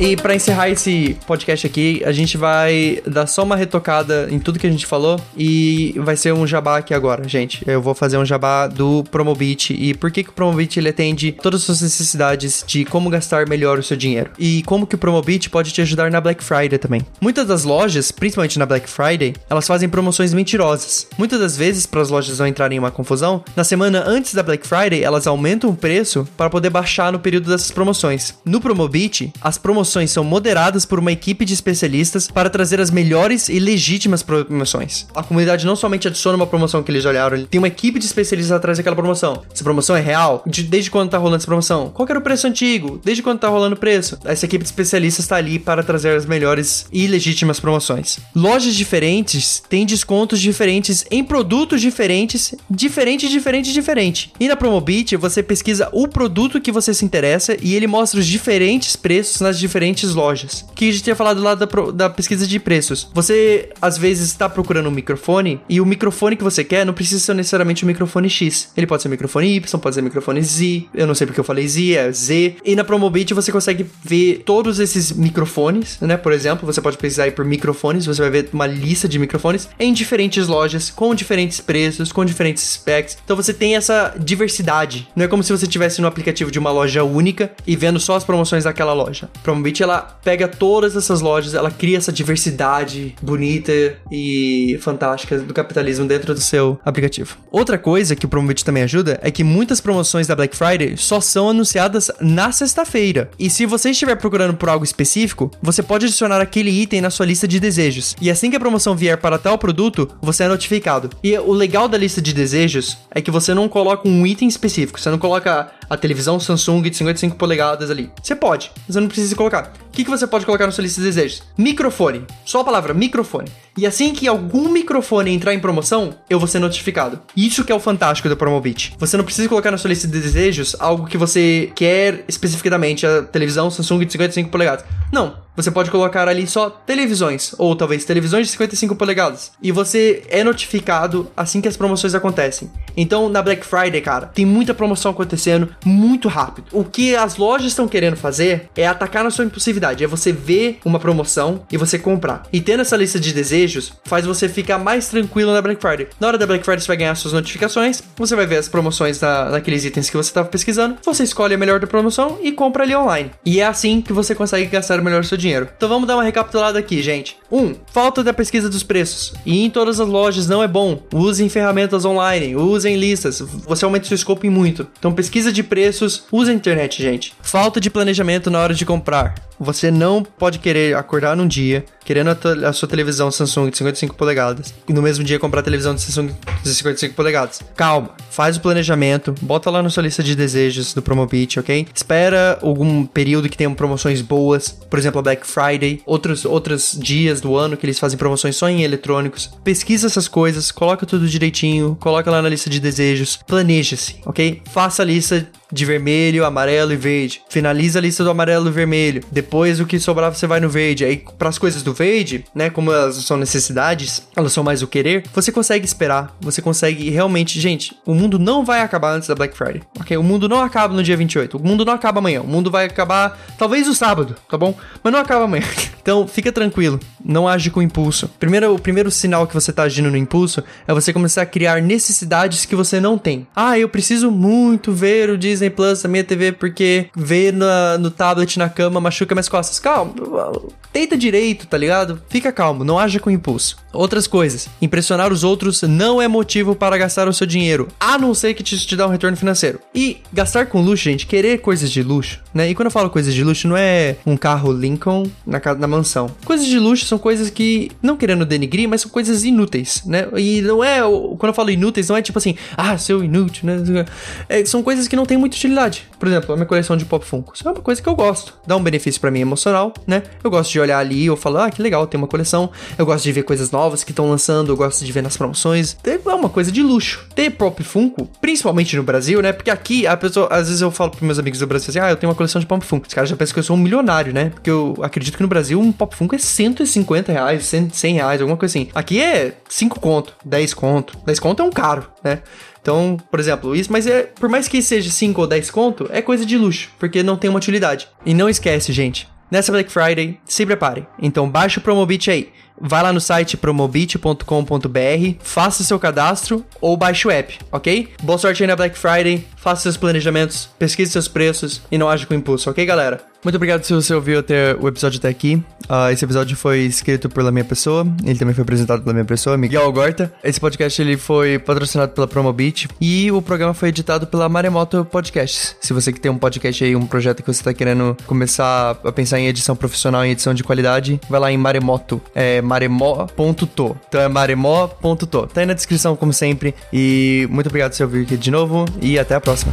A: E para encerrar esse podcast aqui, a gente vai dar só uma retocada em tudo que a gente falou e vai ser um jabá aqui agora, gente. Eu vou fazer um jabá do Promobit e por que, que o Promobit ele atende todas as suas necessidades de como gastar melhor o seu dinheiro e como que o Promobit pode te ajudar na Black Friday também. Muitas das lojas, principalmente na Black Friday, elas fazem promoções mentirosas. Muitas das vezes, para as lojas não entrarem em uma confusão, na semana antes da Black Friday, elas aumentam o preço para poder baixar no período dessas promoções. No Promobit, as promoções promoções são moderadas por uma equipe de especialistas para trazer as melhores e legítimas promoções. A comunidade não somente adiciona uma promoção que eles olharam, tem uma equipe de especialistas atrás daquela promoção. Essa promoção é real? De, desde quando tá rolando essa promoção? Qual era o preço antigo? Desde quando tá rolando o preço? Essa equipe de especialistas está ali para trazer as melhores e legítimas promoções. Lojas diferentes têm descontos diferentes em produtos diferentes, diferente, diferente, diferente. E na Promobit você pesquisa o produto que você se interessa e ele mostra os diferentes preços nas diferentes diferentes lojas. Que a gente tinha falado lá da, da pesquisa de preços. Você, às vezes, está procurando um microfone e o microfone que você quer não precisa ser necessariamente o microfone X. Ele pode ser microfone Y, pode ser microfone Z. Eu não sei porque eu falei Z, é Z. E na Promobit você consegue ver todos esses microfones, né? Por exemplo, você pode pesquisar aí por microfones, você vai ver uma lista de microfones em diferentes lojas, com diferentes preços, com diferentes specs. Então você tem essa diversidade. Não é como se você tivesse no aplicativo de uma loja única e vendo só as promoções daquela loja. Promobit ela pega todas essas lojas, ela cria essa diversidade bonita e fantástica do capitalismo dentro do seu aplicativo. Outra coisa que o Promobit também ajuda é que muitas promoções da Black Friday só são anunciadas na sexta-feira. E se você estiver procurando por algo específico, você pode adicionar aquele item na sua lista de desejos. E assim que a promoção vier para tal produto, você é notificado. E o legal da lista de desejos é que você não coloca um item específico, você não coloca a televisão Samsung de 55 polegadas ali. Você pode, mas você não precisa colocar. O que, que você pode colocar na sua lista de desejos? Microfone. Só a palavra microfone. E assim que algum microfone entrar em promoção, eu vou ser notificado. Isso que é o fantástico do Promobit. Você não precisa colocar na sua lista de desejos algo que você quer especificadamente, a televisão Samsung de 55 polegadas. Não, você pode colocar ali só televisões, ou talvez televisões de 55 polegadas. E você é notificado assim que as promoções acontecem. Então, na Black Friday, cara, tem muita promoção acontecendo muito rápido. O que as lojas estão querendo fazer é atacar na sua impulsividade, é você ver uma promoção e você comprar. E tendo essa lista de desejos, faz você ficar mais tranquilo na Black Friday. Na hora da Black Friday, você vai ganhar suas notificações, você vai ver as promoções na, naqueles itens que você estava pesquisando, você escolhe a melhor da promoção e compra ali online. E é assim que você consegue gastar melhor seu dinheiro. Então vamos dar uma recapitulada aqui, gente. 1. Um, falta da pesquisa dos preços. E em todas as lojas não é bom. Usem ferramentas online, usem listas. Você aumenta seu scope muito. Então pesquisa de preços, use a internet, gente. Falta de planejamento na hora de comprar. Você não pode querer acordar num dia querendo a, a, sua televisão Samsung de 55 polegadas e no mesmo dia comprar a televisão de Samsung de 55 polegadas. Calma, faz o planejamento, bota lá na sua lista de desejos do Promobit, ok? Espera algum período que tenham promoções boas, por exemplo, a Black Friday, outros, outros dias do ano que eles fazem promoções só em eletrônicos. Pesquisa essas coisas, coloca tudo direitinho, coloca lá na lista de desejos, planeja-se, ok? Faça a lista de vermelho, amarelo e verde. Finaliza a lista do amarelo e vermelho. Depois o que sobrar você vai no verde. Aí para as coisas do verde, né, como elas são necessidades, elas são mais o querer, você consegue esperar, você consegue realmente, gente, o mundo não vai acabar antes da Black Friday. OK? O mundo não acaba no dia 28. O mundo não acaba amanhã. O mundo vai acabar talvez o sábado, tá bom? Mas não acaba amanhã. Então, fica tranquilo, não age com impulso. Primeiro, o primeiro sinal que você tá agindo no impulso é você começar a criar necessidades que você não tem. Ah, eu preciso muito ver o Disney Plus na minha TV porque ver na, no tablet na cama machuca minhas costas. Calma, tenta direito, tá ligado? Fica calmo, não haja com impulso. Outras coisas, impressionar os outros não é motivo para gastar o seu dinheiro, a não ser que isso te dá um retorno financeiro. E gastar com luxo, gente, querer coisas de luxo, né? E quando eu falo coisas de luxo, não é um carro Lincoln na, na mansão. Coisas de luxo são coisas que, não querendo denigrir, mas são coisas inúteis, né? E não é, quando eu falo inúteis, não é tipo assim, ah, seu inútil, né? É, são coisas que não têm muita utilidade. Por exemplo, a minha coleção de Pop Funko. Isso é uma coisa que eu gosto. Dá um benefício para mim emocional, né? Eu gosto de olhar ali e falar, ah, que legal, tem uma coleção. Eu gosto de ver coisas novas que estão lançando, eu gosto de ver nas promoções. É uma coisa de luxo. Ter Pop Funko, principalmente no Brasil, né? Porque aqui a pessoa, às vezes eu falo pros meus amigos do Brasil assim, ah, eu tenho uma coleção de Pop Funko. Os caras já pensam que eu sou um milionário, né? Porque eu acredito que no Brasil um Pop Funko é 150 reais, 100 reais, alguma coisa assim. Aqui é 5 conto, 10 conto. 10 conto é um caro, né? Então, por exemplo, isso, mas é, por mais que seja 5 ou 10 conto, é coisa de luxo, porque não tem uma utilidade. E não esquece, gente, nessa Black Friday, se prepare. Então, baixa o Promobit aí. Vai lá no site promobit.com.br, faça seu cadastro ou baixe o app, ok? Boa sorte aí na Black Friday, faça seus planejamentos, pesquise seus preços e não age com impulso, ok, galera? Muito obrigado se você ouviu até o episódio até aqui. Uh, esse episódio foi escrito pela minha pessoa, ele também foi apresentado pela minha pessoa, Miguel Algorta. Esse podcast ele foi patrocinado pela Promobit e o programa foi editado pela Maremoto Podcasts. Se você que tem um podcast aí, um projeto que você está querendo começar a pensar em edição profissional, em edição de qualidade, vai lá em Maremoto, é maremó.to. Então é maremó.to. Tá aí na descrição como sempre e muito obrigado por você ouvir aqui de novo e até a próxima.